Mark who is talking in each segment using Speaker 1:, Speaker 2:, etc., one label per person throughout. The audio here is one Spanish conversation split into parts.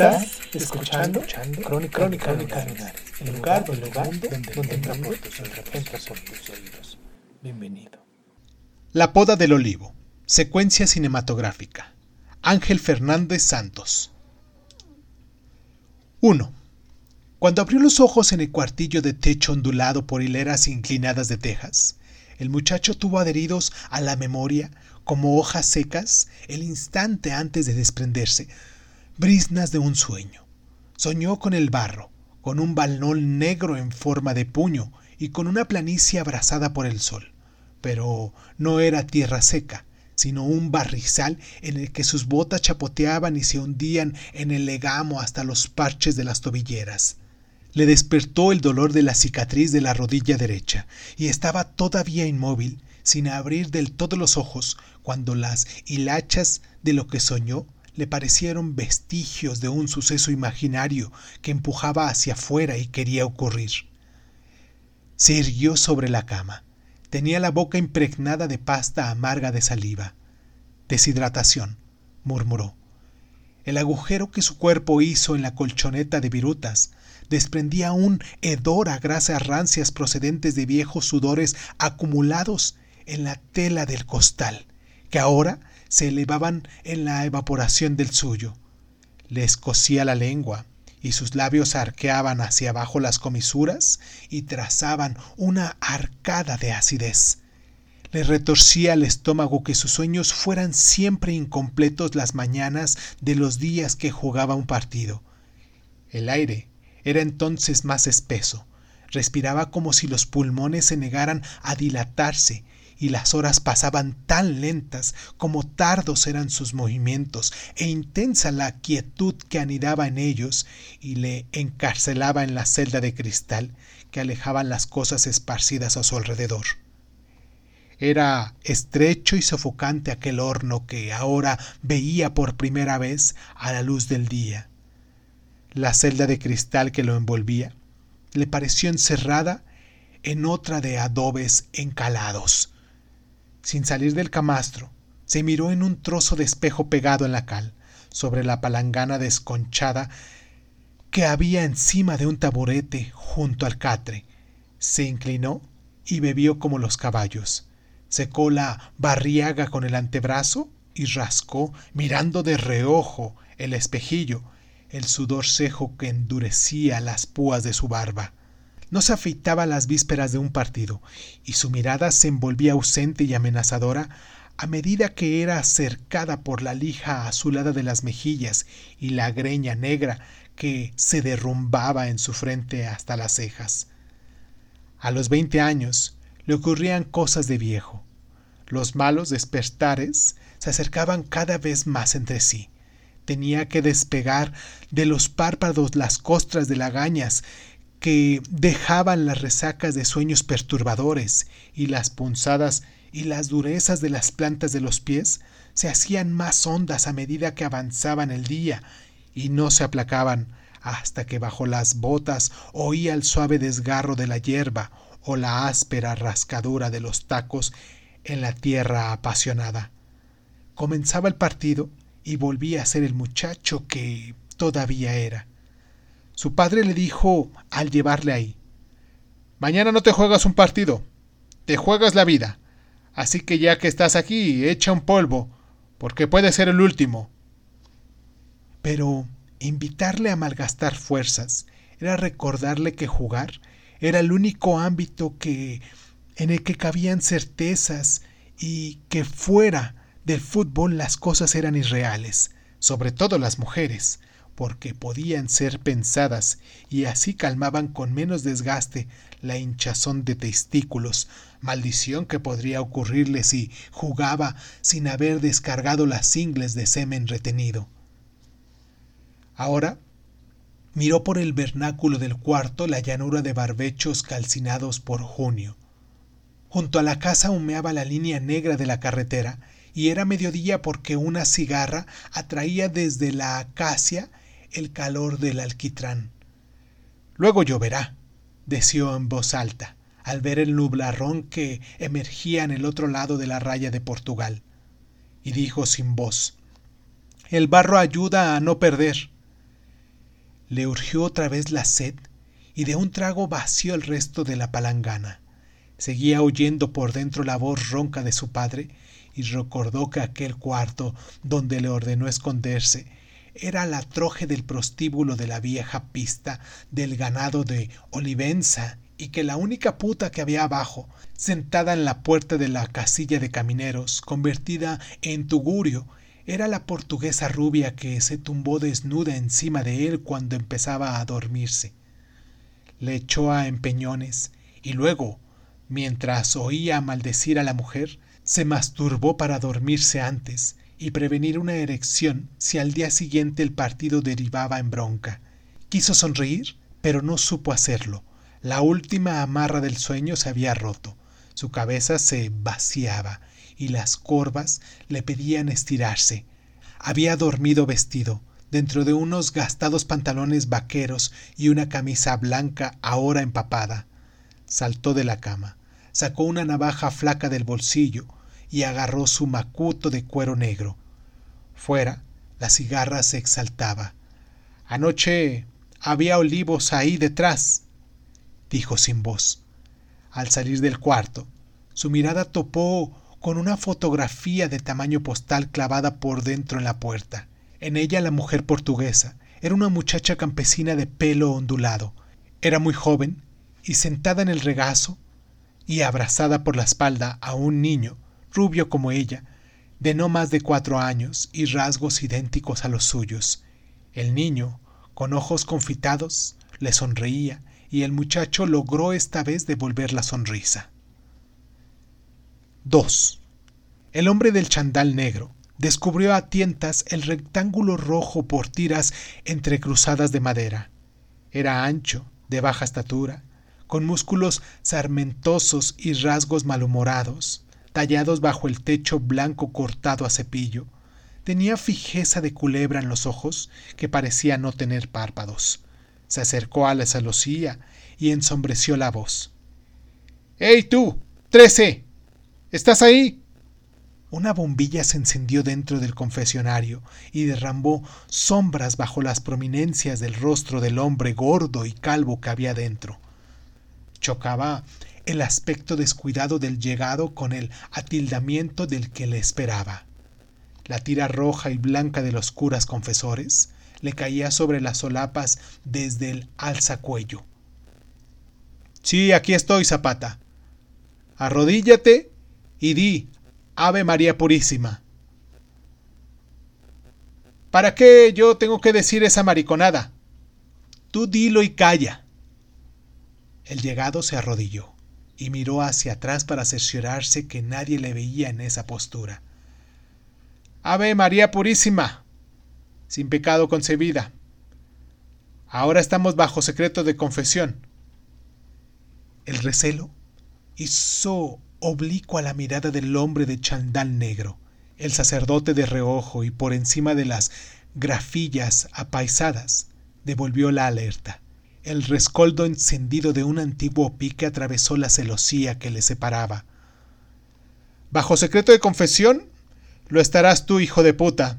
Speaker 1: Estás escuchando, Crónica, Crónica, Crónica Lunares, el lugar, el lugar donde, donde entra por tus oídos, entra por tus oídos. Bienvenido.
Speaker 2: La poda del olivo. Secuencia cinematográfica. Ángel Fernández Santos. 1. Cuando abrió los ojos en el cuartillo de techo ondulado por hileras inclinadas de tejas, el muchacho tuvo adheridos a la memoria, como hojas secas, el instante antes de desprenderse, brisnas de un sueño. Soñó con el barro, con un balnón negro en forma de puño y con una planicie abrasada por el sol. Pero no era tierra seca, sino un barrizal en el que sus botas chapoteaban y se hundían en el legamo hasta los parches de las tobilleras. Le despertó el dolor de la cicatriz de la rodilla derecha, y estaba todavía inmóvil, sin abrir del todo los ojos, cuando las hilachas de lo que soñó le parecieron vestigios de un suceso imaginario que empujaba hacia afuera y quería ocurrir. Se irguió sobre la cama. Tenía la boca impregnada de pasta amarga de saliva. Deshidratación, murmuró. El agujero que su cuerpo hizo en la colchoneta de virutas desprendía un hedor a grasas rancias procedentes de viejos sudores acumulados en la tela del costal, que ahora se elevaban en la evaporación del suyo. Le escocía la lengua, y sus labios arqueaban hacia abajo las comisuras y trazaban una arcada de acidez. Le retorcía el estómago que sus sueños fueran siempre incompletos las mañanas de los días que jugaba un partido. El aire era entonces más espeso, respiraba como si los pulmones se negaran a dilatarse y las horas pasaban tan lentas como tardos eran sus movimientos e intensa la quietud que anidaba en ellos y le encarcelaba en la celda de cristal que alejaban las cosas esparcidas a su alrededor. Era estrecho y sofocante aquel horno que ahora veía por primera vez a la luz del día. La celda de cristal que lo envolvía le pareció encerrada en otra de adobes encalados, sin salir del camastro, se miró en un trozo de espejo pegado en la cal, sobre la palangana desconchada que había encima de un taburete junto al catre. Se inclinó y bebió como los caballos. Secó la barriaga con el antebrazo y rascó, mirando de reojo el espejillo, el sudor cejo que endurecía las púas de su barba no se afeitaba las vísperas de un partido, y su mirada se envolvía ausente y amenazadora a medida que era cercada por la lija azulada de las mejillas y la greña negra que se derrumbaba en su frente hasta las cejas. A los veinte años le ocurrían cosas de viejo. Los malos despertares se acercaban cada vez más entre sí. Tenía que despegar de los párpados las costras de lagañas que dejaban las resacas de sueños perturbadores y las punzadas y las durezas de las plantas de los pies se hacían más hondas a medida que avanzaban el día y no se aplacaban hasta que bajo las botas oía el suave desgarro de la hierba o la áspera rascadura de los tacos en la tierra apasionada. Comenzaba el partido y volvía a ser el muchacho que todavía era. Su padre le dijo al llevarle ahí, Mañana no te juegas un partido, te juegas la vida. Así que ya que estás aquí, echa un polvo, porque puede ser el último. Pero invitarle a malgastar fuerzas era recordarle que jugar era el único ámbito que en el que cabían certezas y que fuera del fútbol las cosas eran irreales, sobre todo las mujeres, porque podían ser pensadas y así calmaban con menos desgaste la hinchazón de testículos, maldición que podría ocurrirle si jugaba sin haber descargado las ingles de semen retenido. Ahora miró por el vernáculo del cuarto la llanura de barbechos calcinados por junio. Junto a la casa humeaba la línea negra de la carretera, y era mediodía porque una cigarra atraía desde la acacia el calor del alquitrán. Luego lloverá, deseó en voz alta, al ver el nublarrón que emergía en el otro lado de la raya de Portugal. Y dijo sin voz, El barro ayuda a no perder. Le urgió otra vez la sed y de un trago vació el resto de la palangana. Seguía oyendo por dentro la voz ronca de su padre y recordó que aquel cuarto donde le ordenó esconderse era la troje del prostíbulo de la vieja pista del ganado de Olivenza y que la única puta que había abajo, sentada en la puerta de la casilla de camineros, convertida en tugurio, era la portuguesa rubia que se tumbó desnuda encima de él cuando empezaba a dormirse. Le echó a empeñones y luego, mientras oía maldecir a la mujer, se masturbó para dormirse antes y prevenir una erección si al día siguiente el partido derivaba en bronca. Quiso sonreír, pero no supo hacerlo. La última amarra del sueño se había roto. Su cabeza se vaciaba y las corvas le pedían estirarse. Había dormido vestido, dentro de unos gastados pantalones vaqueros y una camisa blanca ahora empapada. Saltó de la cama, sacó una navaja flaca del bolsillo y agarró su macuto de cuero negro. Fuera, la cigarra se exaltaba. Anoche había olivos ahí detrás, dijo sin voz. Al salir del cuarto, su mirada topó con una fotografía de tamaño postal clavada por dentro en la puerta. En ella la mujer portuguesa era una muchacha campesina de pelo ondulado. Era muy joven y sentada en el regazo y abrazada por la espalda a un niño, rubio como ella, de no más de cuatro años y rasgos idénticos a los suyos. El niño, con ojos confitados, le sonreía y el muchacho logró esta vez devolver la sonrisa. 2. El hombre del chandal negro descubrió a tientas el rectángulo rojo por tiras entrecruzadas de madera. Era ancho, de baja estatura, con músculos sarmentosos y rasgos malhumorados, tallados bajo el techo blanco cortado a cepillo. Tenía fijeza de culebra en los ojos, que parecía no tener párpados. Se acercó a la celosía y ensombreció la voz. ¡Ey tú! ¡Trece! ¿Estás ahí? Una bombilla se encendió dentro del confesionario y derramó sombras bajo las prominencias del rostro del hombre gordo y calvo que había dentro. Chocaba el aspecto descuidado del llegado con el atildamiento del que le esperaba. La tira roja y blanca de los curas confesores le caía sobre las solapas desde el alzacuello. Sí, aquí estoy, Zapata. Arrodíllate y di Ave María Purísima. ¿Para qué yo tengo que decir esa mariconada? Tú dilo y calla. El llegado se arrodilló y miró hacia atrás para cerciorarse que nadie le veía en esa postura. Ave María Purísima, sin pecado concebida. Ahora estamos bajo secreto de confesión. El recelo hizo oblicua la mirada del hombre de chandal negro. El sacerdote de reojo y por encima de las grafillas apaisadas devolvió la alerta. El rescoldo encendido de un antiguo pique atravesó la celosía que le separaba. Bajo secreto de confesión, lo estarás tú, hijo de puta.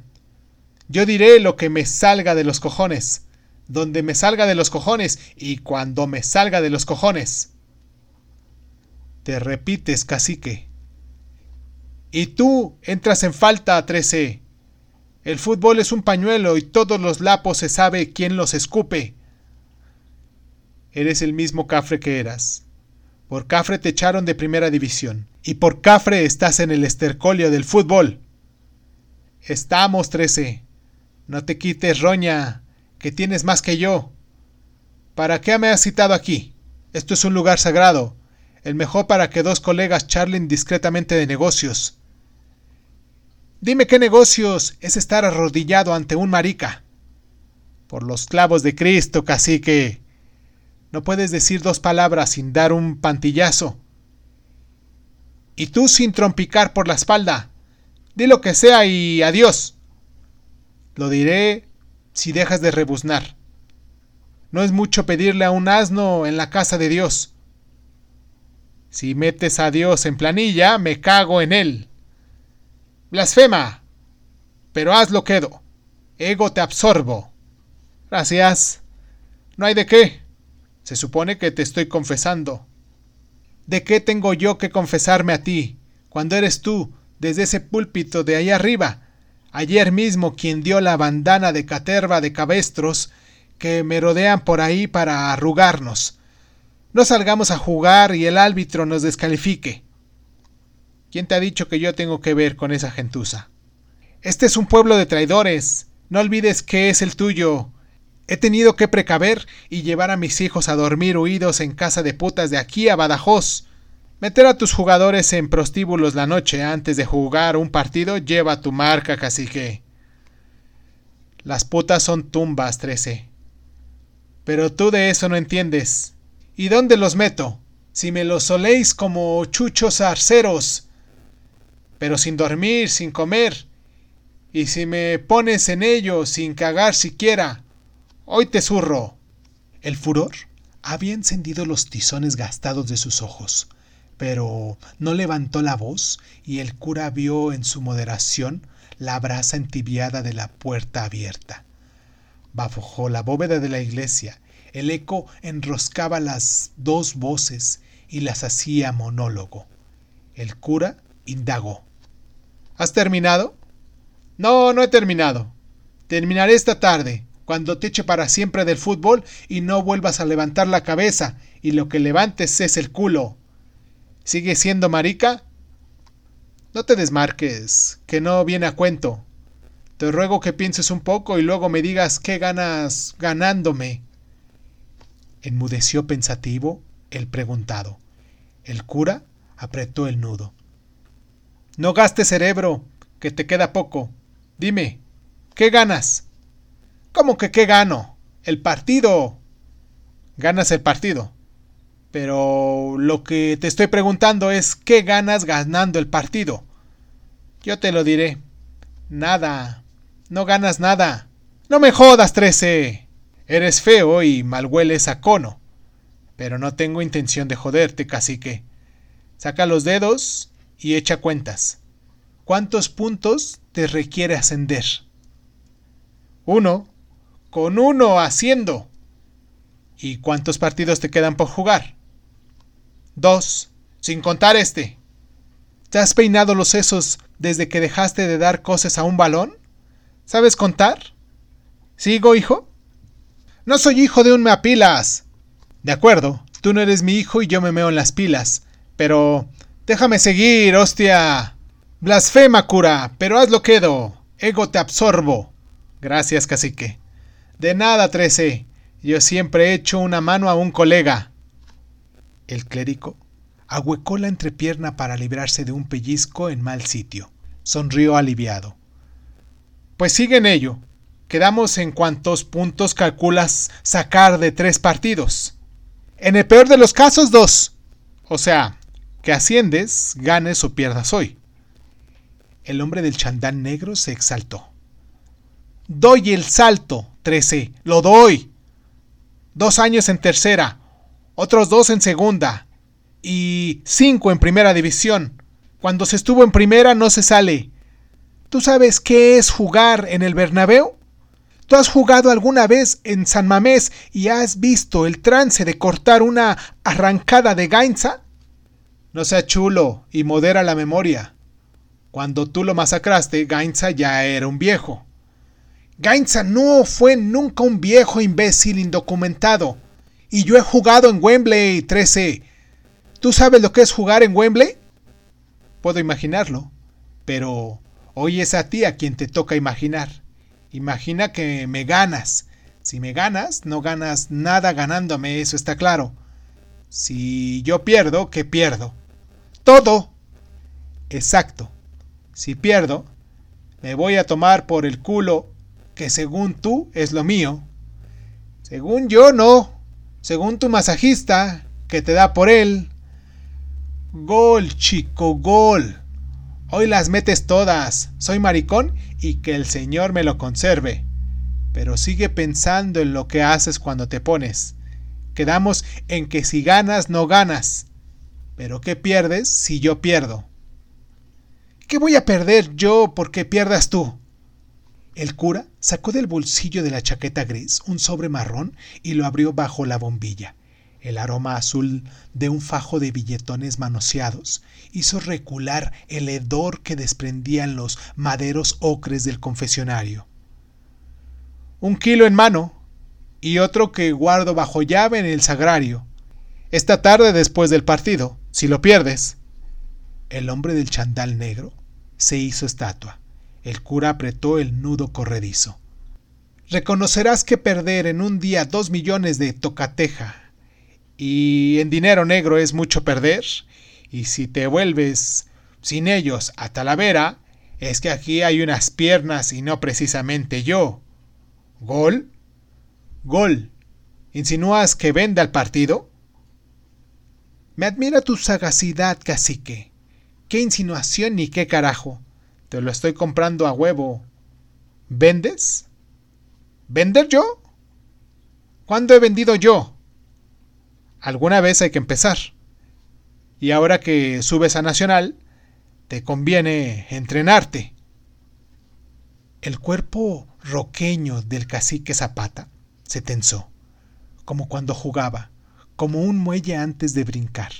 Speaker 2: Yo diré lo que me salga de los cojones, donde me salga de los cojones y cuando me salga de los cojones. Te repites, cacique. Y tú entras en falta, trece. El fútbol es un pañuelo y todos los lapos se sabe quién los escupe. Eres el mismo Cafre que eras. Por Cafre te echaron de primera división. Y por Cafre estás en el estercolio del fútbol. Estamos, trece. No te quites, roña, que tienes más que yo. ¿Para qué me has citado aquí? Esto es un lugar sagrado, el mejor para que dos colegas charlen discretamente de negocios. Dime qué negocios es estar arrodillado ante un marica. Por los clavos de Cristo, cacique. No puedes decir dos palabras sin dar un pantillazo. Y tú sin trompicar por la espalda. Di lo que sea y adiós. Lo diré si dejas de rebuznar. No es mucho pedirle a un asno en la casa de Dios. Si metes a Dios en planilla, me cago en él. Blasfema. Pero hazlo quedo. Ego te absorbo. Gracias. No hay de qué. Se supone que te estoy confesando. ¿De qué tengo yo que confesarme a ti, cuando eres tú, desde ese púlpito de ahí arriba, ayer mismo quien dio la bandana de caterva de cabestros que me rodean por ahí para arrugarnos? No salgamos a jugar y el árbitro nos descalifique. ¿Quién te ha dicho que yo tengo que ver con esa gentuza? Este es un pueblo de traidores. No olvides que es el tuyo. He tenido que precaver y llevar a mis hijos a dormir huidos en casa de putas de aquí a Badajoz. Meter a tus jugadores en prostíbulos la noche antes de jugar un partido lleva tu marca, cacique. Las putas son tumbas, trece. Pero tú de eso no entiendes. ¿Y dónde los meto? Si me los soléis como chuchos arceros, pero sin dormir, sin comer, y si me pones en ello sin cagar siquiera, hoy te zurro. El furor había encendido los tizones gastados de sus ojos, pero no levantó la voz y el cura vio en su moderación la brasa entibiada de la puerta abierta. Bajo la bóveda de la iglesia el eco enroscaba las dos voces y las hacía monólogo. El cura indagó. ¿Has terminado? No, no he terminado. Terminaré esta tarde, cuando te eche para siempre del fútbol y no vuelvas a levantar la cabeza y lo que levantes es el culo. ¿Sigue siendo marica? No te desmarques, que no viene a cuento. Te ruego que pienses un poco y luego me digas qué ganas ganándome. Enmudeció pensativo el preguntado. El cura apretó el nudo. No gastes cerebro, que te queda poco. Dime, ¿qué ganas? ¿Cómo que qué gano? El partido. Ganas el partido. Pero lo que te estoy preguntando es ¿qué ganas ganando el partido? Yo te lo diré. Nada. No ganas nada. No me jodas, trece. Eres feo y mal hueles a cono. Pero no tengo intención de joderte, cacique. Saca los dedos y echa cuentas. ¿Cuántos puntos te requiere ascender? Uno. Con uno haciendo. ¿Y cuántos partidos te quedan por jugar? Dos. Sin contar este. ¿Te has peinado los sesos desde que dejaste de dar cosas a un balón? ¿Sabes contar? ¿Sigo, hijo? No soy hijo de un meapilas. De acuerdo, tú no eres mi hijo y yo me meo en las pilas. Pero... Déjame seguir, hostia. Blasfema, cura, pero hazlo quedo. Ego te absorbo. Gracias, cacique. De nada, trece. Yo siempre he hecho una mano a un colega. El clérigo ahuecó la entrepierna para librarse de un pellizco en mal sitio. Sonrió aliviado. Pues sigue en ello. Quedamos en cuántos puntos calculas sacar de tres partidos. En el peor de los casos, dos. O sea, que asciendes, ganes o pierdas hoy. El hombre del chandán negro se exaltó. Doy el salto, trece. Lo doy. Dos años en tercera, otros dos en segunda y cinco en primera división. Cuando se estuvo en primera no se sale. ¿Tú sabes qué es jugar en el Bernabéu? ¿Tú has jugado alguna vez en San Mamés y has visto el trance de cortar una arrancada de Gainza? No sea chulo y modera la memoria. Cuando tú lo masacraste, Gainza ya era un viejo. Gainza no fue nunca un viejo imbécil indocumentado. Y yo he jugado en Wembley 13. ¿Tú sabes lo que es jugar en Wembley? Puedo imaginarlo, pero hoy es a ti a quien te toca imaginar. Imagina que me ganas. Si me ganas, no ganas nada ganándome, eso está claro. Si yo pierdo, ¿qué pierdo? Todo. Exacto. Si pierdo, me voy a tomar por el culo que según tú es lo mío. Según yo no. Según tu masajista, que te da por él. Gol, chico, gol. Hoy las metes todas. Soy maricón y que el Señor me lo conserve. Pero sigue pensando en lo que haces cuando te pones. Quedamos en que si ganas, no ganas. Pero ¿qué pierdes si yo pierdo? ¿Qué voy a perder yo porque pierdas tú? El cura sacó del bolsillo de la chaqueta gris un sobre marrón y lo abrió bajo la bombilla. El aroma azul de un fajo de billetones manoseados hizo recular el hedor que desprendían los maderos ocres del confesionario. Un kilo en mano y otro que guardo bajo llave en el sagrario. Esta tarde después del partido, si lo pierdes. El hombre del chandal negro se hizo estatua. El cura apretó el nudo corredizo. Reconocerás que perder en un día dos millones de tocateja y en dinero negro es mucho perder, y si te vuelves sin ellos a Talavera, es que aquí hay unas piernas y no precisamente yo. ¿Gol? Gol. ¿Insinúas que vende al partido? Me admira tu sagacidad, cacique. ¿Qué insinuación ni qué carajo? Te lo estoy comprando a huevo. ¿Vendes? ¿Vender yo? ¿Cuándo he vendido yo? alguna vez hay que empezar. Y ahora que subes a Nacional, te conviene entrenarte. El cuerpo roqueño del cacique Zapata se tensó, como cuando jugaba, como un muelle antes de brincar.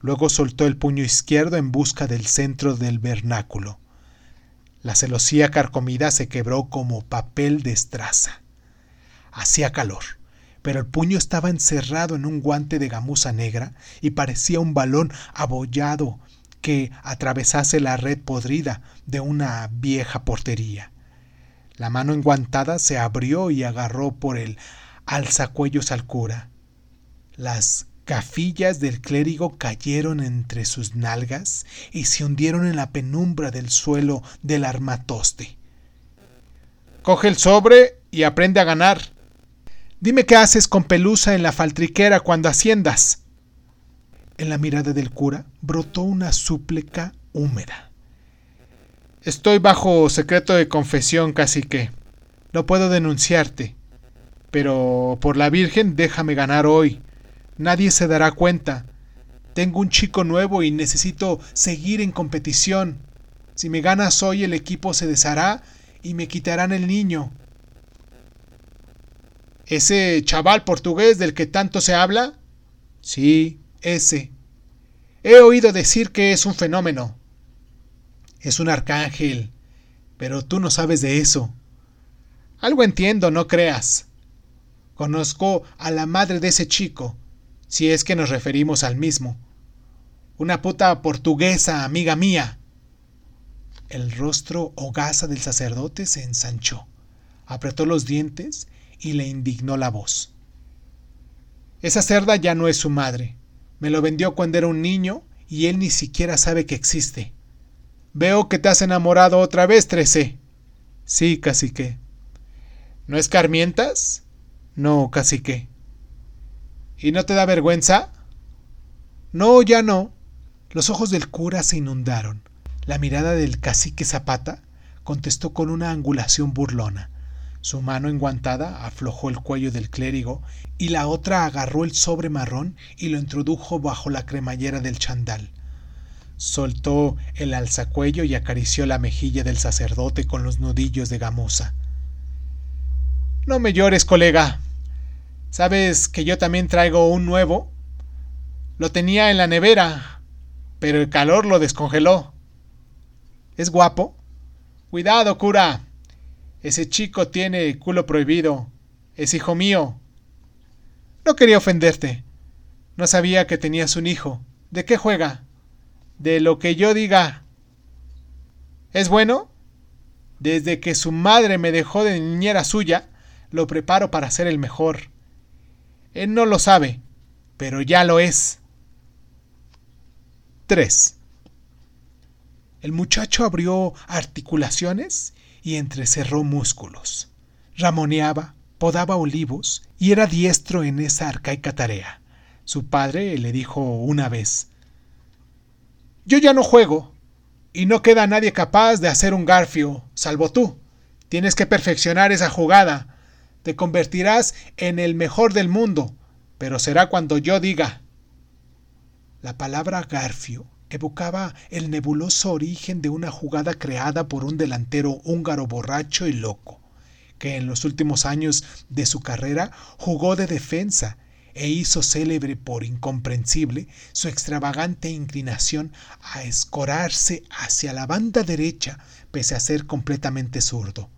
Speaker 2: Luego soltó el puño izquierdo en busca del centro del vernáculo. La celosía carcomida se quebró como papel de estraza. Hacía calor pero el puño estaba encerrado en un guante de gamuza negra y parecía un balón abollado que atravesase la red podrida de una vieja portería. La mano enguantada se abrió y agarró por el alzacuellos al cura. Las gafillas del clérigo cayeron entre sus nalgas y se hundieron en la penumbra del suelo del armatoste. Coge el sobre y aprende a ganar, Dime qué haces con Pelusa en la faltriquera cuando asciendas. En la mirada del cura brotó una súplica húmeda. Estoy bajo secreto de confesión, cacique. No puedo denunciarte. Pero por la Virgen déjame ganar hoy. Nadie se dará cuenta. Tengo un chico nuevo y necesito seguir en competición. Si me ganas hoy el equipo se deshará y me quitarán el niño. ¿Ese chaval portugués del que tanto se habla? Sí, ese. He oído decir que es un fenómeno. Es un arcángel. Pero tú no sabes de eso. Algo entiendo, no creas. Conozco a la madre de ese chico, si es que nos referimos al mismo. Una puta portuguesa, amiga mía. El rostro hogaza del sacerdote se ensanchó, apretó los dientes y le indignó la voz. Esa cerda ya no es su madre. Me lo vendió cuando era un niño y él ni siquiera sabe que existe. Veo que te has enamorado otra vez, Trece. Sí, cacique. ¿No es Carmientas? No, cacique. ¿Y no te da vergüenza? No, ya no. Los ojos del cura se inundaron. La mirada del cacique Zapata contestó con una angulación burlona. Su mano enguantada aflojó el cuello del clérigo y la otra agarró el sobre marrón y lo introdujo bajo la cremallera del chandal. Soltó el alzacuello y acarició la mejilla del sacerdote con los nudillos de gamuza. No me llores, colega. ¿Sabes que yo también traigo un nuevo? Lo tenía en la nevera, pero el calor lo descongeló. ¿Es guapo? Cuidado, cura. Ese chico tiene culo prohibido. Es hijo mío. No quería ofenderte. No sabía que tenías un hijo. ¿De qué juega? De lo que yo diga. ¿Es bueno? Desde que su madre me dejó de niñera suya, lo preparo para ser el mejor. Él no lo sabe, pero ya lo es. 3. El muchacho abrió articulaciones y entrecerró músculos. Ramoneaba, podaba olivos y era diestro en esa arcaica tarea. Su padre le dijo una vez, Yo ya no juego, y no queda nadie capaz de hacer un garfio, salvo tú. Tienes que perfeccionar esa jugada. Te convertirás en el mejor del mundo, pero será cuando yo diga. La palabra garfio evocaba el nebuloso origen de una jugada creada por un delantero húngaro borracho y loco, que en los últimos años de su carrera jugó de defensa e hizo célebre por incomprensible su extravagante inclinación a escorarse hacia la banda derecha pese a ser completamente zurdo.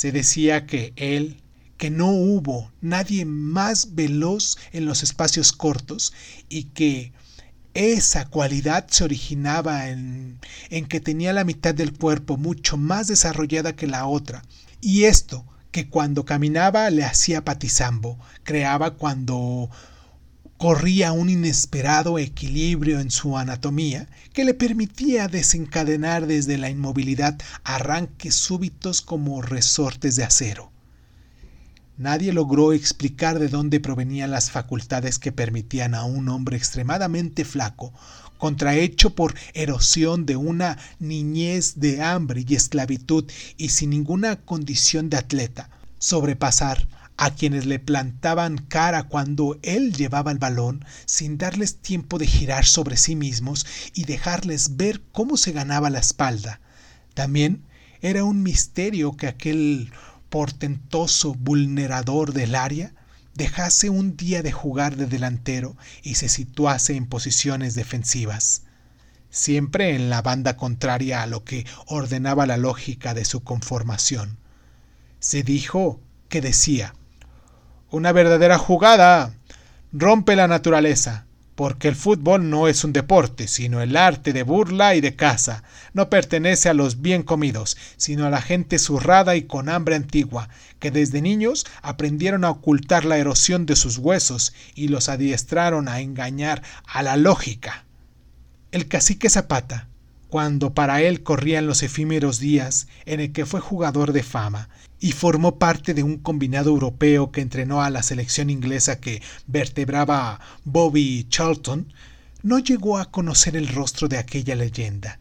Speaker 2: Se decía que él, que no hubo nadie más veloz en los espacios cortos y que esa cualidad se originaba en, en, que tenía la mitad del cuerpo mucho más desarrollada que la otra, y esto que cuando caminaba le hacía patizambo, creaba cuando corría un inesperado equilibrio en su anatomía que le permitía desencadenar desde la inmovilidad arranques súbitos como resortes de acero. Nadie logró explicar de dónde provenían las facultades que permitían a un hombre extremadamente flaco, contrahecho por erosión de una niñez de hambre y esclavitud y sin ninguna condición de atleta, sobrepasar a quienes le plantaban cara cuando él llevaba el balón sin darles tiempo de girar sobre sí mismos y dejarles ver cómo se ganaba la espalda. También era un misterio que aquel portentoso vulnerador del área dejase un día de jugar de delantero y se situase en posiciones defensivas, siempre en la banda contraria a lo que ordenaba la lógica de su conformación. Se dijo que decía, una verdadera jugada rompe la naturaleza, porque el fútbol no es un deporte, sino el arte de burla y de caza. No pertenece a los bien comidos, sino a la gente zurrada y con hambre antigua, que desde niños aprendieron a ocultar la erosión de sus huesos y los adiestraron a engañar a la lógica. El cacique Zapata, cuando para él corrían los efímeros días en el que fue jugador de fama y formó parte de un combinado europeo que entrenó a la selección inglesa que vertebraba Bobby Charlton, no llegó a conocer el rostro de aquella leyenda,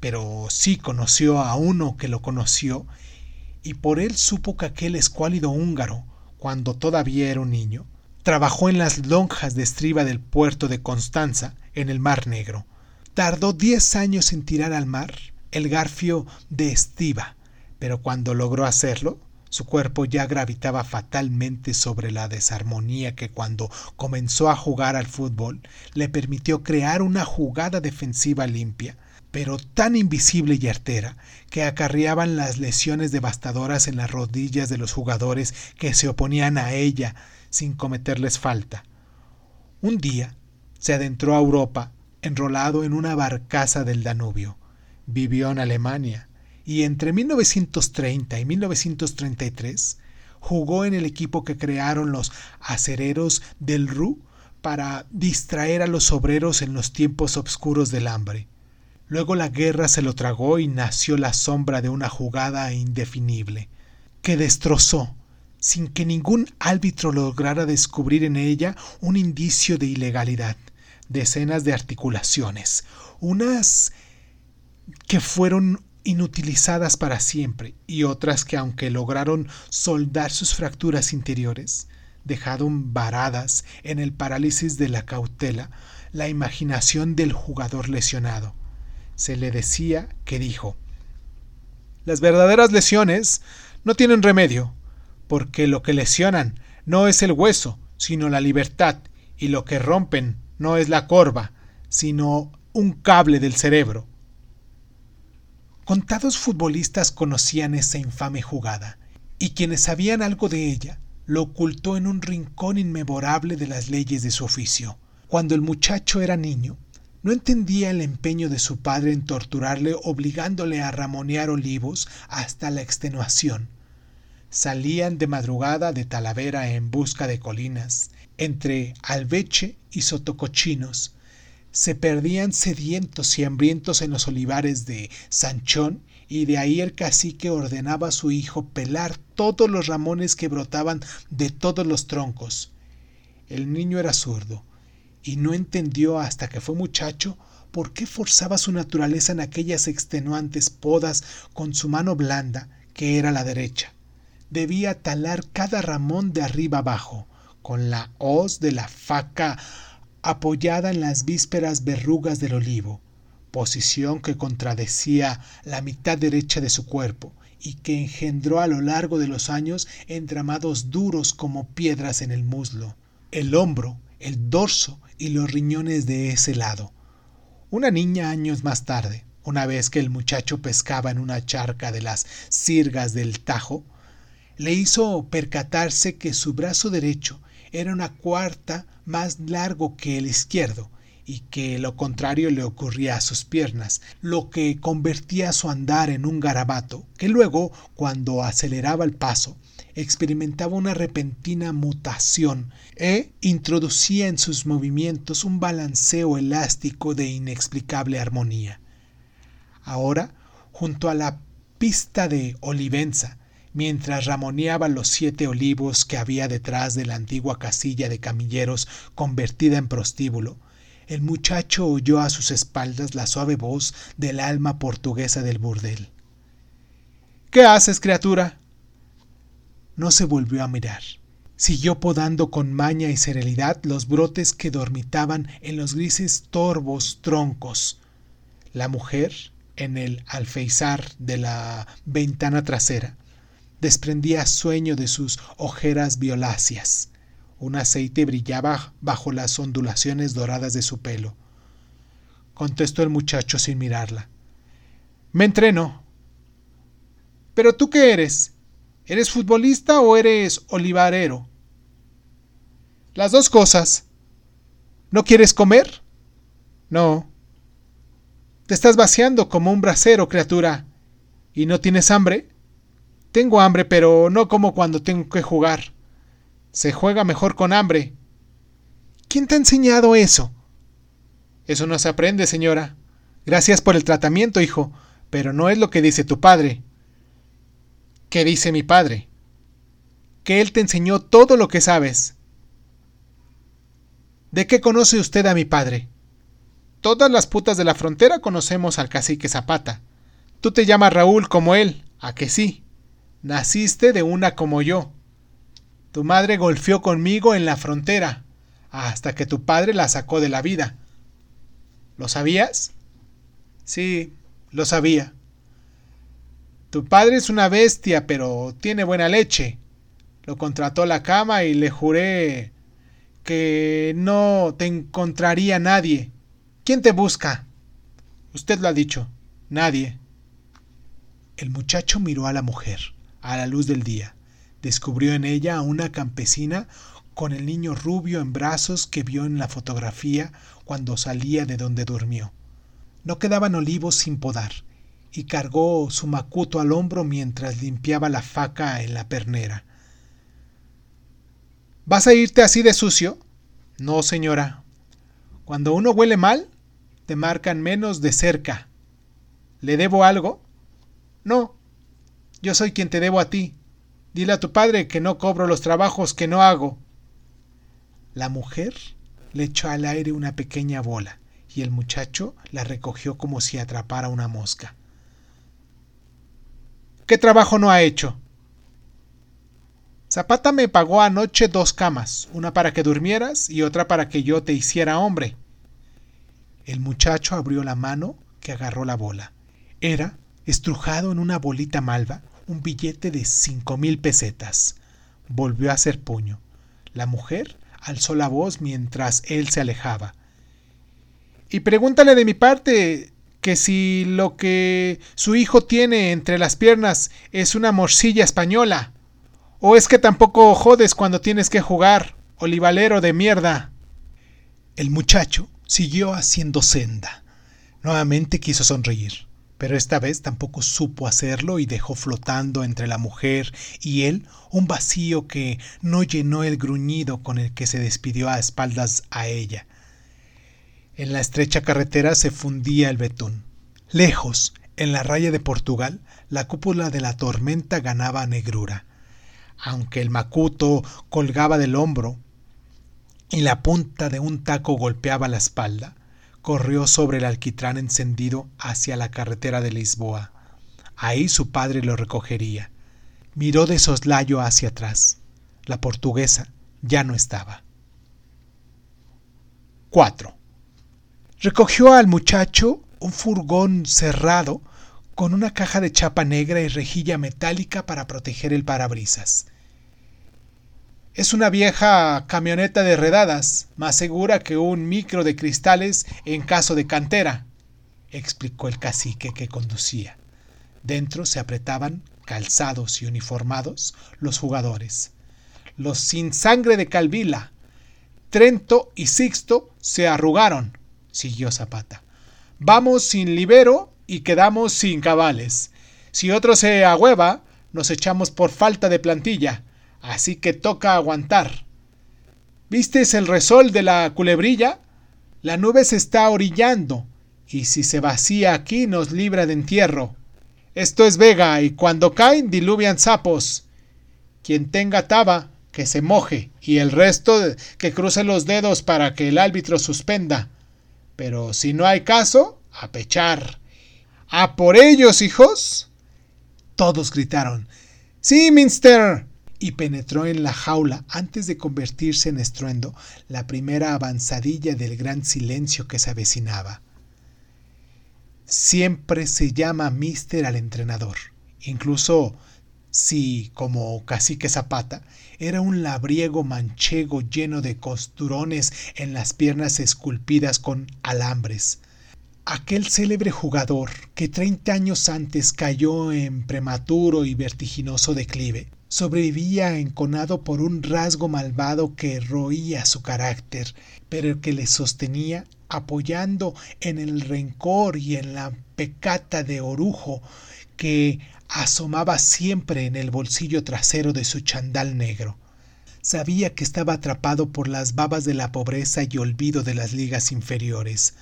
Speaker 2: pero sí conoció a uno que lo conoció, y por él supo que aquel escuálido húngaro, cuando todavía era un niño, trabajó en las lonjas de estriba del puerto de Constanza, en el Mar Negro. Tardó diez años en tirar al mar el garfio de estiva, pero cuando logró hacerlo, su cuerpo ya gravitaba fatalmente sobre la desarmonía que cuando comenzó a jugar al fútbol le permitió crear una jugada defensiva limpia, pero tan invisible y artera que acarreaban las lesiones devastadoras en las rodillas de los jugadores que se oponían a ella sin cometerles falta. Un día se adentró a Europa enrolado en una barcaza del Danubio. Vivió en Alemania, y entre 1930 y 1933 jugó en el equipo que crearon los acereros del Ru para distraer a los obreros en los tiempos oscuros del hambre. Luego la guerra se lo tragó y nació la sombra de una jugada indefinible, que destrozó, sin que ningún árbitro lograra descubrir en ella un indicio de ilegalidad, decenas de articulaciones, unas que fueron inutilizadas para siempre y otras que aunque lograron soldar sus fracturas interiores, dejaron varadas en el parálisis de la cautela la imaginación del jugador lesionado. Se le decía que dijo, las verdaderas lesiones no tienen remedio, porque lo que lesionan no es el hueso, sino la libertad, y lo que rompen no es la corva, sino un cable del cerebro. Contados futbolistas conocían esa infame jugada, y quienes sabían algo de ella lo ocultó en un rincón inmemorable de las leyes de su oficio. Cuando el muchacho era niño, no entendía el empeño de su padre en torturarle obligándole a ramonear olivos hasta la extenuación. Salían de madrugada de Talavera en busca de colinas, entre albeche y sotocochinos. Se perdían sedientos y hambrientos en los olivares de Sanchón y de ahí el cacique ordenaba a su hijo pelar todos los ramones que brotaban de todos los troncos. El niño era zurdo y no entendió hasta que fue muchacho por qué forzaba su naturaleza en aquellas extenuantes podas con su mano blanda, que era la derecha. Debía talar cada ramón de arriba abajo, con la hoz de la faca apoyada en las vísperas verrugas del olivo, posición que contradecía la mitad derecha de su cuerpo y que engendró a lo largo de los años entramados duros como piedras en el muslo, el hombro, el dorso y los riñones de ese lado. Una niña años más tarde, una vez que el muchacho pescaba en una charca de las sirgas del Tajo, le hizo percatarse que su brazo derecho era una cuarta más largo que el izquierdo y que lo contrario le ocurría a sus piernas, lo que convertía su andar en un garabato, que luego, cuando aceleraba el paso, experimentaba una repentina mutación e introducía en sus movimientos un balanceo elástico de inexplicable armonía. Ahora, junto a la pista de Olivenza, mientras ramoneaba los siete olivos que había detrás de la antigua casilla de camilleros convertida en prostíbulo, el muchacho oyó a sus espaldas la suave voz del alma portuguesa del burdel. ¿Qué haces, criatura? No se volvió a mirar. Siguió podando con maña y serenidad los brotes que dormitaban en los grises torvos troncos. La mujer, en el alfeizar de la ventana trasera, desprendía sueño de sus ojeras violáceas. Un aceite brillaba bajo las ondulaciones doradas de su pelo. Contestó el muchacho sin mirarla. Me entreno. ¿Pero tú qué eres? ¿Eres futbolista o eres olivarero? Las dos cosas. ¿No quieres comer? No. Te estás vaciando como un brasero, criatura. ¿Y no tienes hambre? Tengo hambre, pero no como cuando tengo que jugar. Se juega mejor con hambre. ¿Quién te ha enseñado eso? Eso no se aprende, señora. Gracias por el tratamiento, hijo, pero no es lo que dice tu padre. ¿Qué dice mi padre? Que él te enseñó todo lo que sabes. ¿De qué conoce usted a mi padre? Todas las putas de la frontera conocemos al cacique Zapata. Tú te llamas Raúl como él, ¿a que sí? Naciste de una como yo. Tu madre golpeó conmigo en la frontera, hasta que tu padre la sacó de la vida. ¿Lo sabías? Sí, lo sabía. Tu padre es una bestia, pero tiene buena leche. Lo contrató la cama y le juré que no te encontraría nadie. ¿Quién te busca? Usted lo ha dicho. Nadie. El muchacho miró a la mujer a la luz del día. Descubrió en ella a una campesina con el niño rubio en brazos que vio en la fotografía cuando salía de donde durmió. No quedaban olivos sin podar, y cargó su macuto al hombro mientras limpiaba la faca en la pernera. ¿Vas a irte así de sucio? No, señora. Cuando uno huele mal, te marcan menos de cerca. ¿Le debo algo? No, yo soy quien te debo a ti. Dile a tu padre que no cobro los trabajos que no hago. La mujer le echó al aire una pequeña bola y el muchacho la recogió como si atrapara una mosca. ¿Qué trabajo no ha hecho? Zapata me pagó anoche dos camas, una para que durmieras y otra para que yo te hiciera hombre. El muchacho abrió la mano que agarró la bola. Era, estrujado en una bolita malva, un billete de cinco mil pesetas. Volvió a hacer puño. La mujer alzó la voz mientras él se alejaba. Y pregúntale de mi parte que si lo que su hijo tiene entre las piernas es una morcilla española. ¿O es que tampoco jodes cuando tienes que jugar, olivalero de mierda? El muchacho siguió haciendo senda. Nuevamente quiso sonreír, pero esta vez tampoco supo hacerlo y dejó flotando entre la mujer y él un vacío que no llenó el gruñido con el que se despidió a espaldas a ella. En la estrecha carretera se fundía el betún. Lejos, en la raya de Portugal, la cúpula de la tormenta ganaba negrura. Aunque el macuto colgaba del hombro y la punta de un taco golpeaba la espalda, corrió sobre el alquitrán encendido hacia la carretera de Lisboa. Ahí su padre lo recogería. Miró de soslayo hacia atrás. La portuguesa ya no estaba. 4. Recogió al muchacho un furgón cerrado con una caja de chapa negra y rejilla metálica para proteger el parabrisas. Es una vieja camioneta de redadas, más segura que un micro de cristales en caso de cantera, explicó el cacique que conducía. Dentro se apretaban, calzados y uniformados, los jugadores. Los sin sangre de Calvila, Trento y Sixto se arrugaron, siguió Zapata. Vamos sin libero y quedamos sin cabales. Si otro se agüeva, nos echamos por falta de plantilla así que toca aguantar. ¿Vistes el resol de la culebrilla? La nube se está orillando, y si se vacía aquí nos libra de entierro. Esto es vega, y cuando caen diluvian sapos. Quien tenga taba, que se moje, y el resto que cruce los dedos para que el árbitro suspenda. Pero si no hay caso, a pechar. ¡A por ellos, hijos! Todos gritaron. Sí, Minster y penetró en la jaula antes de convertirse en estruendo la primera avanzadilla del gran silencio que se avecinaba. Siempre se llama mister al entrenador, incluso si, como cacique Zapata, era un labriego manchego lleno de costurones en las piernas esculpidas con alambres. Aquel célebre jugador que treinta años antes cayó en prematuro y vertiginoso declive, sobrevivía enconado por un rasgo malvado que roía su carácter, pero que le sostenía apoyando en el rencor y en la pecata de orujo que asomaba siempre en el bolsillo trasero de su chandal negro. Sabía que estaba atrapado por las babas de la pobreza y olvido de las ligas inferiores,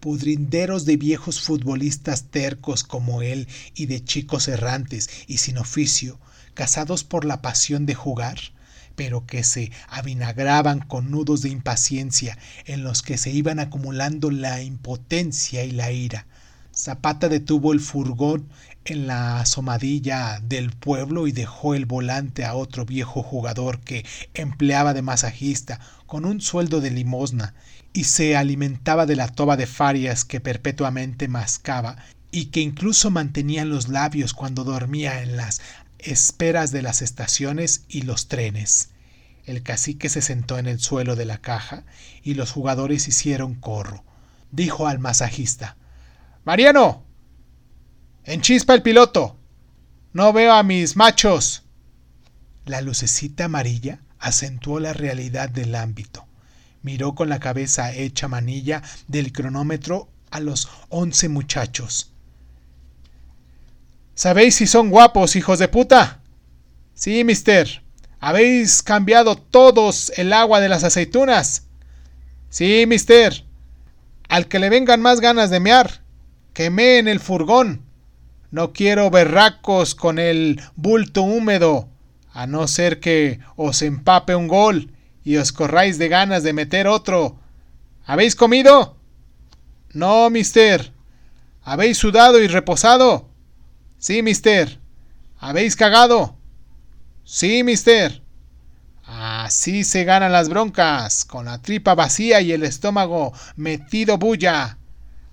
Speaker 2: pudrinderos de viejos futbolistas tercos como él y de chicos errantes y sin oficio, casados por la pasión de jugar, pero que se avinagraban con nudos de impaciencia en los que se iban acumulando la impotencia y la ira. Zapata detuvo el furgón en la asomadilla del pueblo y dejó el volante a otro viejo jugador que empleaba de masajista con un sueldo de limosna y se alimentaba de la toba de farias que perpetuamente mascaba y que incluso mantenía los labios cuando dormía en las esperas de las estaciones y los trenes. El cacique se sentó en el suelo de la caja y los jugadores hicieron corro. Dijo al masajista Mariano. Enchispa el piloto. No veo a mis machos. La lucecita amarilla acentuó la realidad del ámbito. Miró con la cabeza hecha manilla del cronómetro a los once muchachos. ¿Sabéis si son guapos, hijos de puta? Sí, mister. ¿Habéis cambiado todos el agua de las aceitunas? Sí, mister. Al que le vengan más ganas de mear, que en el furgón. No quiero berracos con el bulto húmedo, a no ser que os empape un gol y os corráis de ganas de meter otro. ¿Habéis comido? No, mister. ¿Habéis sudado y reposado? Sí, mister. ¿Habéis cagado? Sí, mister. Así se ganan las broncas, con la tripa vacía y el estómago metido bulla.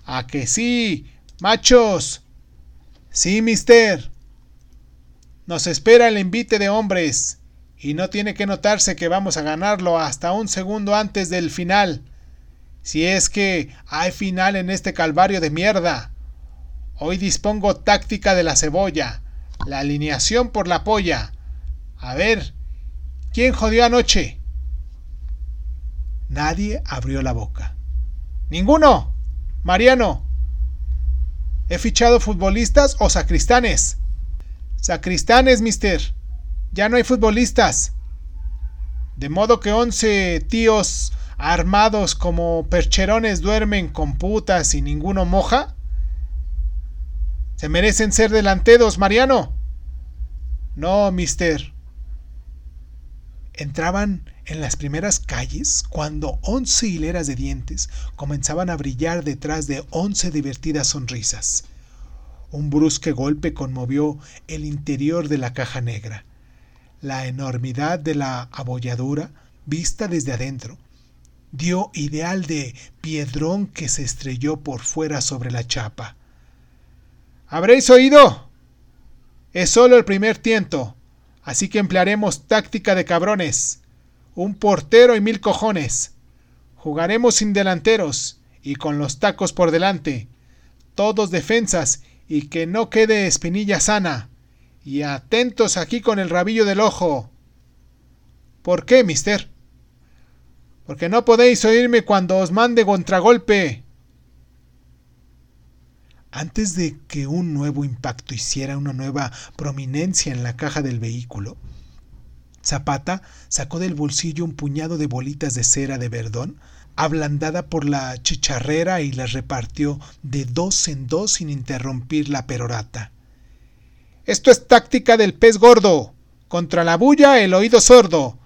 Speaker 2: ¿A que sí, machos? Sí, mister. Nos espera el invite de hombres, y no tiene que notarse que vamos a ganarlo hasta un segundo antes del final. Si es que hay final en este calvario de mierda. Hoy dispongo táctica de la cebolla, la alineación por la polla. A ver, ¿quién jodió anoche? Nadie abrió la boca. Ninguno. Mariano. ¿He fichado futbolistas o sacristanes? Sacristanes, mister. Ya no hay futbolistas. De modo que once tíos armados como percherones duermen con putas y ninguno moja. ¿Se merecen ser delanteros, Mariano? No, mister. Entraban en las primeras calles cuando once hileras de dientes comenzaban a brillar detrás de once divertidas sonrisas. Un brusque golpe conmovió el interior de la caja negra. La enormidad de la abolladura, vista desde adentro, dio ideal de piedrón que se estrelló por fuera sobre la chapa. ¿Habréis oído? Es solo el primer tiento, así que emplearemos táctica de cabrones. Un portero y mil cojones. Jugaremos sin delanteros y con los tacos por delante. Todos defensas y que no quede espinilla sana. Y atentos aquí con el rabillo del ojo. ¿Por qué, mister? Porque no podéis oírme cuando os mande contragolpe. Antes de que un nuevo impacto hiciera una nueva prominencia en la caja del vehículo, Zapata sacó del bolsillo un puñado de bolitas de cera de verdón, ablandada por la chicharrera y las repartió de dos en dos sin interrumpir la perorata. Esto es táctica del pez gordo. Contra la bulla el oído sordo.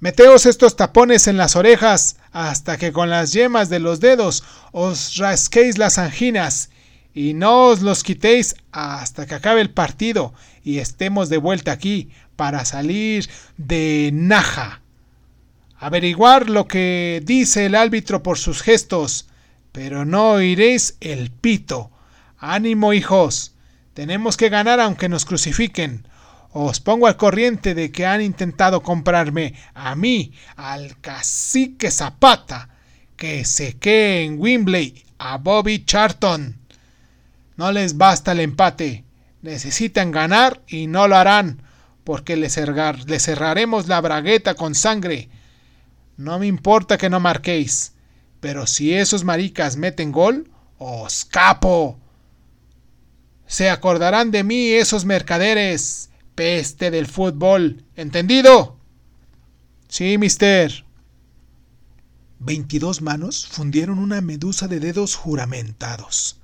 Speaker 2: Meteos estos tapones en las orejas hasta que con las yemas de los dedos os rasquéis las anginas y no os los quitéis hasta que acabe el partido y estemos de vuelta aquí para salir de naja. Averiguar lo que dice el árbitro por sus gestos, pero no oiréis el pito. Ánimo, hijos. Tenemos que ganar aunque nos crucifiquen. Os pongo al corriente de que han intentado comprarme a mí, al cacique Zapata, que sequé en Wimbley a Bobby Charlton. No les basta el empate. Necesitan ganar y no lo harán, porque les, les cerraremos la bragueta con sangre. No me importa que no marquéis, pero si esos maricas meten gol, os capo. Se acordarán de mí esos mercaderes, peste del fútbol, ¿entendido? Sí, mister. Veintidós manos fundieron una medusa de dedos juramentados.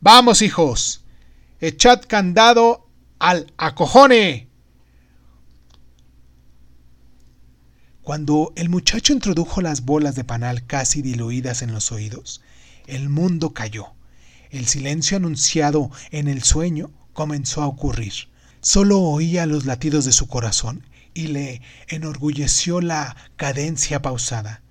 Speaker 2: Vamos, hijos, echad candado al acojone. Cuando el muchacho introdujo las bolas de panal casi diluidas en los oídos, el mundo cayó. El silencio anunciado en el sueño comenzó a ocurrir. Solo oía los latidos de su corazón y le enorgulleció la cadencia pausada,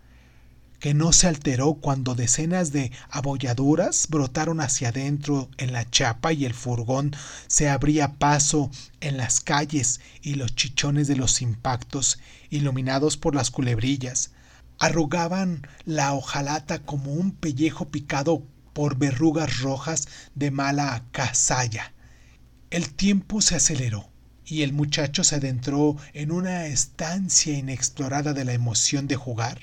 Speaker 2: que no se alteró cuando decenas de abolladuras brotaron hacia adentro en la chapa y el furgón se abría paso en las calles y los chichones de los impactos, iluminados por las culebrillas, arrugaban la hojalata como un pellejo picado por verrugas rojas de mala casalla. El tiempo se aceleró y el muchacho se adentró en una estancia inexplorada de la emoción de jugar,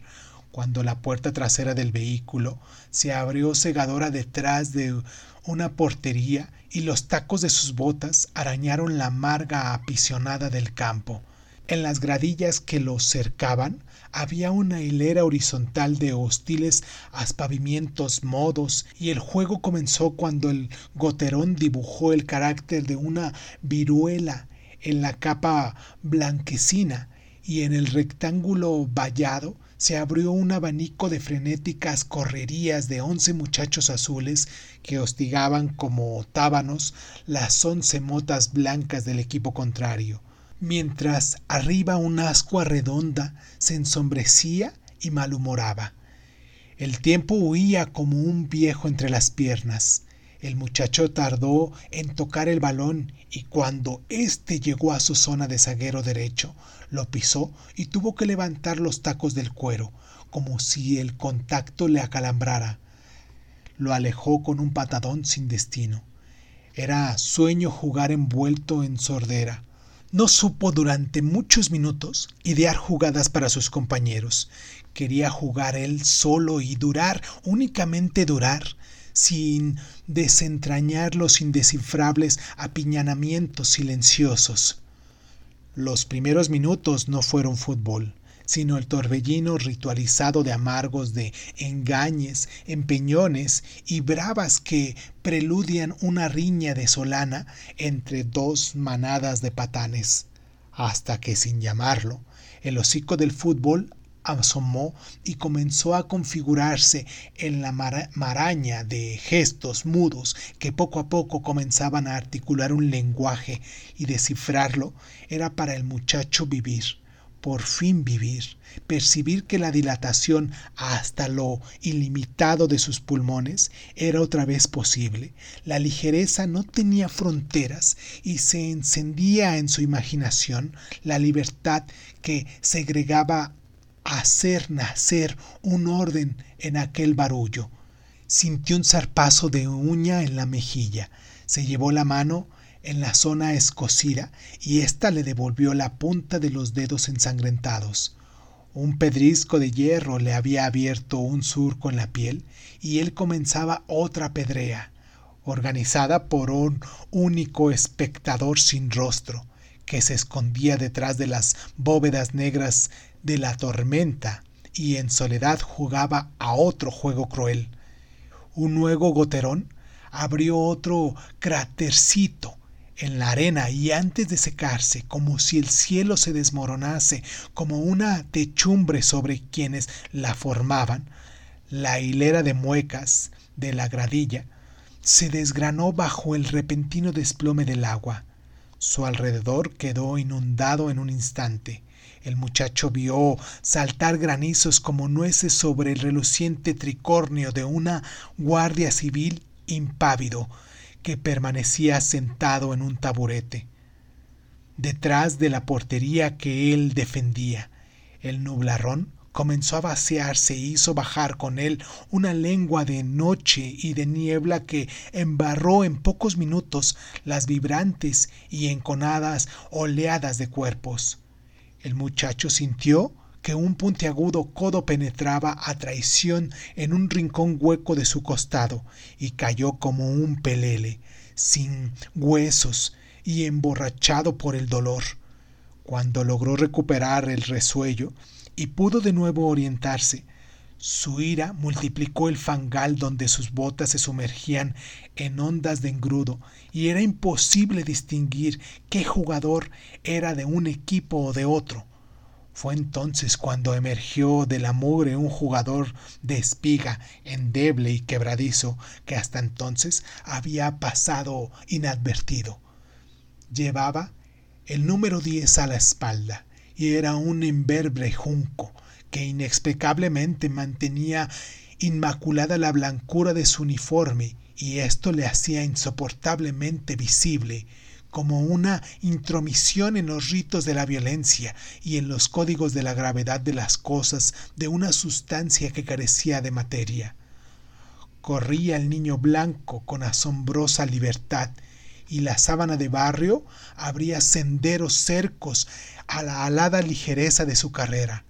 Speaker 2: cuando la puerta trasera del vehículo se abrió cegadora detrás de una portería y los tacos de sus botas arañaron la amarga apisionada del campo. En las gradillas que los cercaban había una hilera horizontal de hostiles aspavientos modos y el juego comenzó cuando el goterón dibujó el carácter de una viruela en la capa blanquecina y en el rectángulo vallado se abrió un abanico de frenéticas correrías de once muchachos azules que hostigaban como tábanos las once motas blancas del equipo contrario mientras arriba un ascua redonda se ensombrecía y malhumoraba. El tiempo huía como un viejo entre las piernas. El muchacho tardó en tocar el balón y cuando éste llegó a su zona de zaguero derecho, lo pisó y tuvo que levantar los tacos del cuero, como si el contacto le acalambrara. Lo alejó con un patadón sin destino. Era sueño jugar envuelto en sordera. No supo durante muchos minutos idear jugadas para sus compañeros. Quería jugar él solo y durar, únicamente durar, sin desentrañar los indescifrables apiñanamientos silenciosos. Los primeros minutos no fueron fútbol, sino el torbellino ritualizado de amargos de engañes, empeñones y bravas que preludian una riña desolana entre dos manadas de patanes, hasta que sin llamarlo, el hocico del fútbol asomó y comenzó a configurarse en la maraña de gestos mudos que poco a poco comenzaban a articular un lenguaje y descifrarlo era para el muchacho vivir por fin vivir, percibir que la dilatación hasta lo ilimitado de sus pulmones era otra vez posible. La ligereza no tenía fronteras y se encendía en su imaginación la libertad que segregaba hacer nacer un orden en aquel barullo. Sintió un zarpazo de uña en la mejilla, se llevó la mano en la zona escocida y ésta le devolvió la punta de los dedos ensangrentados. Un pedrisco de hierro le había abierto un surco en la piel y él comenzaba otra pedrea, organizada por un único espectador sin rostro, que se escondía detrás de las bóvedas negras de la tormenta y en soledad jugaba a otro juego cruel. Un nuevo goterón abrió otro crátercito en la arena y antes de secarse, como si el cielo se desmoronase como una techumbre sobre quienes la formaban, la hilera de muecas de la gradilla se desgranó bajo el repentino desplome del agua. Su alrededor quedó inundado en un instante. El muchacho vio saltar granizos como nueces sobre el reluciente tricornio de una guardia civil impávido, que permanecía sentado en un taburete, detrás de la portería que él defendía. El nublarrón comenzó a vaciarse e hizo bajar con él una lengua de noche y de niebla que embarró en pocos minutos las vibrantes y enconadas oleadas de cuerpos. El muchacho sintió que un puntiagudo codo penetraba a traición en un rincón hueco de su costado y cayó como un pelele, sin huesos y emborrachado por el dolor. Cuando logró recuperar el resuello y pudo de nuevo orientarse, su ira multiplicó el fangal donde sus botas se sumergían en ondas de engrudo y era imposible distinguir qué jugador era de un equipo o de otro. Fue entonces cuando emergió de la mugre un jugador de espiga, endeble y quebradizo, que hasta entonces había pasado inadvertido. Llevaba el número 10 a la espalda y era un imberbe junco que inexplicablemente mantenía inmaculada la blancura de su uniforme y esto le hacía insoportablemente visible como una intromisión en los ritos de la violencia y en los códigos de la gravedad de las cosas de una sustancia que carecía de materia. Corría el niño blanco con asombrosa libertad y la sábana de barrio abría senderos cercos a la alada ligereza de su carrera,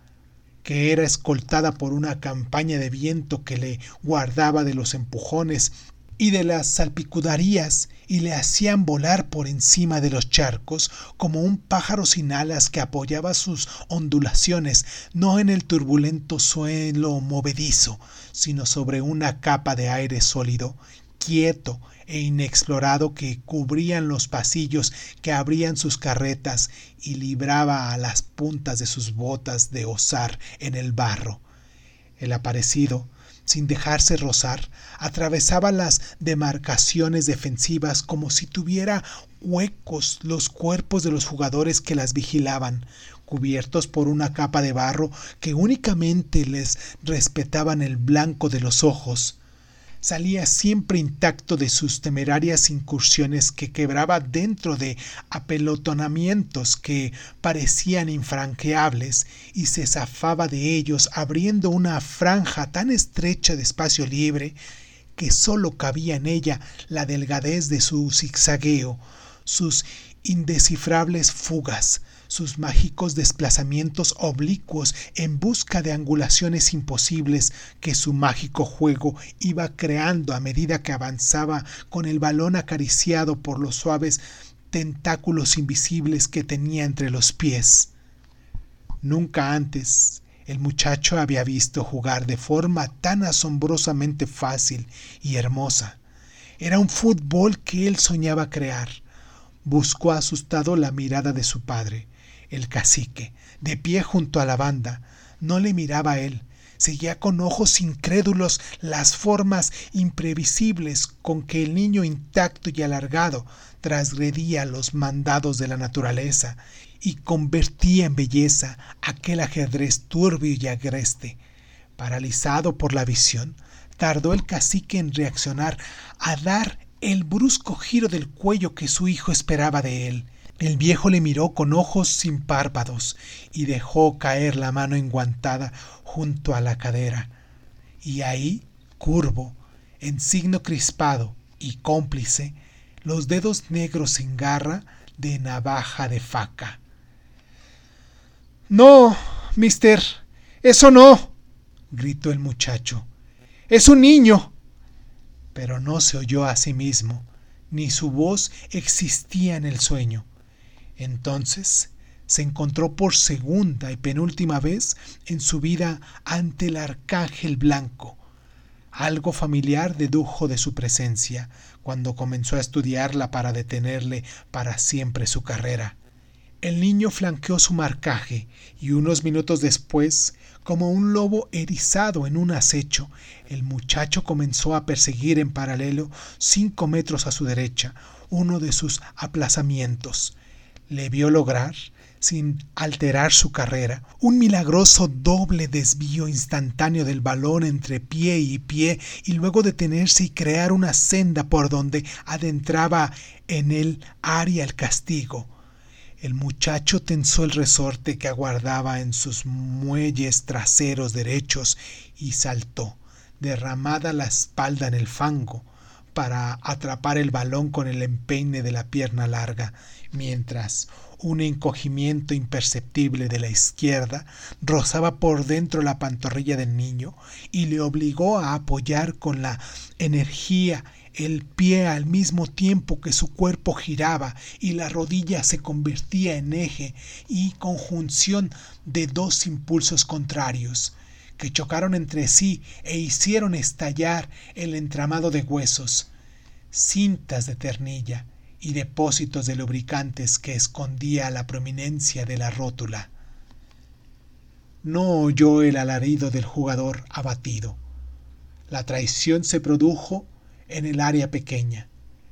Speaker 2: que era escoltada por una campaña de viento que le guardaba de los empujones y de las salpicudarías y le hacían volar por encima de los charcos como un pájaro sin alas que apoyaba sus ondulaciones no en el turbulento suelo movedizo, sino sobre una capa de aire sólido, quieto e inexplorado que cubrían los pasillos que abrían sus carretas y libraba a las puntas de sus botas de osar en el barro. El aparecido sin dejarse rozar, atravesaba las demarcaciones defensivas como si tuviera huecos los cuerpos de los jugadores que las vigilaban, cubiertos por una capa de barro que únicamente les respetaban el blanco de los ojos salía siempre intacto de sus temerarias incursiones que quebraba dentro de apelotonamientos que parecían infranqueables y se zafaba de ellos abriendo una franja tan estrecha de espacio libre que sólo cabía en ella la delgadez de su zigzagueo, sus indescifrables fugas, sus mágicos desplazamientos oblicuos en busca de angulaciones imposibles que su mágico juego iba creando a medida que avanzaba con el balón acariciado por los suaves tentáculos invisibles que tenía entre los pies. Nunca antes el muchacho había visto jugar de forma tan asombrosamente fácil y hermosa. Era un fútbol que él soñaba crear. Buscó asustado la mirada de su padre, el cacique, de pie junto a la banda. No le miraba a él, seguía con ojos incrédulos las formas imprevisibles con que el niño intacto y alargado trasgredía los mandados de la naturaleza y convertía en belleza aquel ajedrez turbio y agreste. Paralizado por la visión, tardó el cacique en reaccionar, a dar el brusco giro del cuello que su hijo esperaba de él. El viejo le miró con ojos sin párpados y dejó caer la mano enguantada junto a la cadera. Y ahí, curvo, en signo crispado y cómplice, los dedos negros en garra de navaja de faca. No, mister, eso no, gritó el muchacho. Es un niño. Pero no se oyó a sí mismo, ni su voz existía en el sueño. Entonces se encontró por segunda y penúltima vez en su vida ante el arcángel blanco. Algo familiar dedujo de su presencia cuando comenzó a estudiarla para detenerle para siempre su carrera. El niño flanqueó su marcaje y unos minutos después, como un lobo erizado en un acecho, el muchacho comenzó a perseguir en paralelo cinco metros a su derecha uno de sus aplazamientos. Le vio lograr, sin alterar su carrera, un milagroso doble desvío instantáneo del balón entre pie y pie y luego detenerse y crear una senda por donde adentraba en el área el castigo. El muchacho tensó el resorte que aguardaba en sus muelles traseros derechos y saltó, derramada la espalda en el fango, para atrapar el balón con el empeine de la pierna larga, mientras un encogimiento imperceptible de la izquierda rozaba por dentro la pantorrilla del niño y le obligó a apoyar con la energía el pie al mismo tiempo que su cuerpo giraba y la rodilla se convertía en eje y conjunción de dos impulsos contrarios que chocaron entre sí e hicieron estallar el entramado de huesos, cintas de ternilla y depósitos de lubricantes que escondía la prominencia de la rótula. No oyó el alarido del jugador abatido. La traición se produjo en el área pequeña,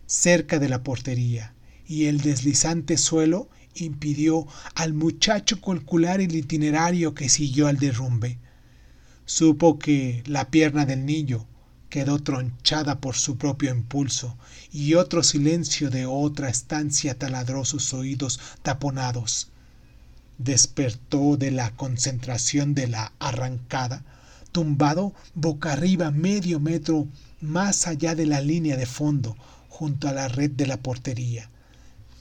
Speaker 2: cerca de la portería, y el deslizante suelo impidió al muchacho calcular el itinerario que siguió al derrumbe. Supo que la pierna del niño quedó tronchada por su propio impulso, y otro silencio de otra estancia taladró sus oídos taponados. Despertó de la concentración de la arrancada, tumbado boca arriba medio metro más allá de la línea de fondo, junto a la red de la portería.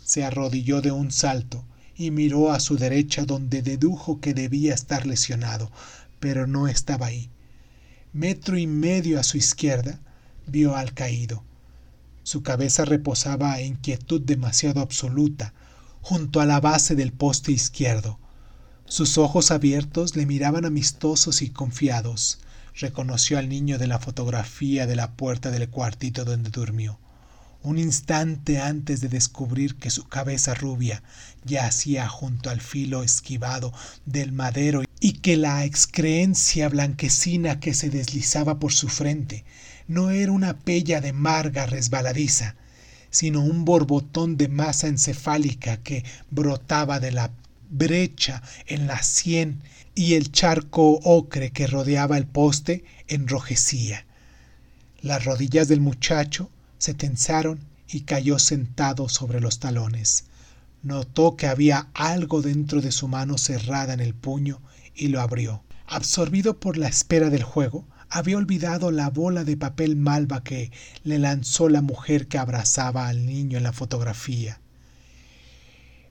Speaker 2: Se arrodilló de un salto y miró a su derecha donde dedujo que debía estar lesionado, pero no estaba ahí. Metro y medio a su izquierda vio al caído. Su cabeza reposaba en quietud demasiado absoluta, junto a la base del poste izquierdo. Sus ojos abiertos le miraban amistosos y confiados reconoció al niño de la fotografía de la puerta del cuartito donde durmió. Un instante antes de descubrir que su cabeza rubia yacía junto al filo esquivado del madero y que la excreencia blanquecina que se deslizaba por su frente no era una pella de marga resbaladiza, sino un borbotón de masa encefálica que brotaba de la brecha en la sien y el charco ocre que rodeaba el poste enrojecía. Las rodillas del muchacho se tensaron y cayó sentado sobre los talones. Notó que había algo dentro de su mano cerrada en el puño y lo abrió. Absorbido por la espera del juego, había olvidado la bola de papel malva que le lanzó la mujer que abrazaba al niño en la fotografía.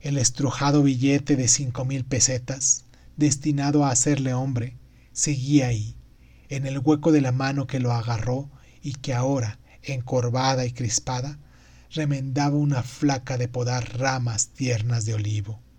Speaker 2: El estrujado billete de cinco mil pesetas, destinado a hacerle hombre, seguía ahí, en el hueco de la mano que lo agarró y que ahora, encorvada y crispada, remendaba una flaca de podar ramas tiernas de olivo.